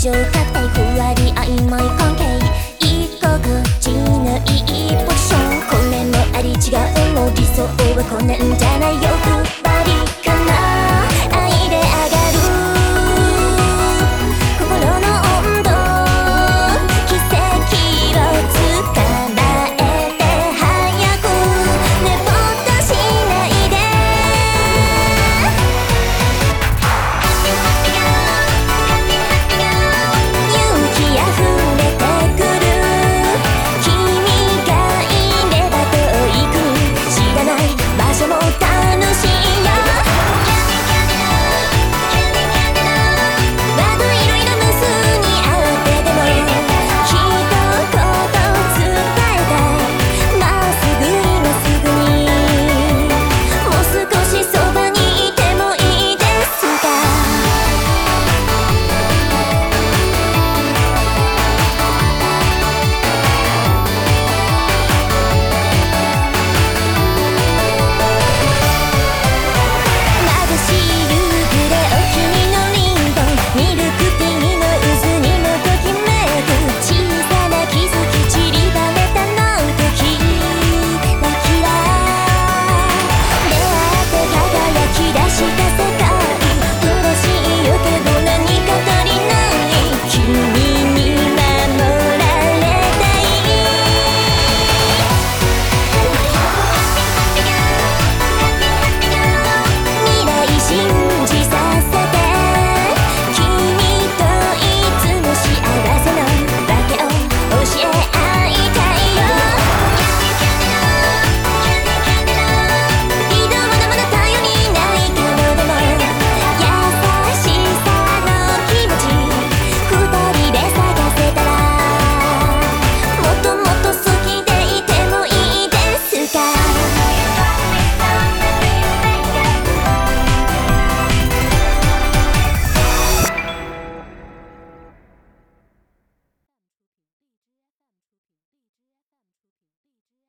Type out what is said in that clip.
就看。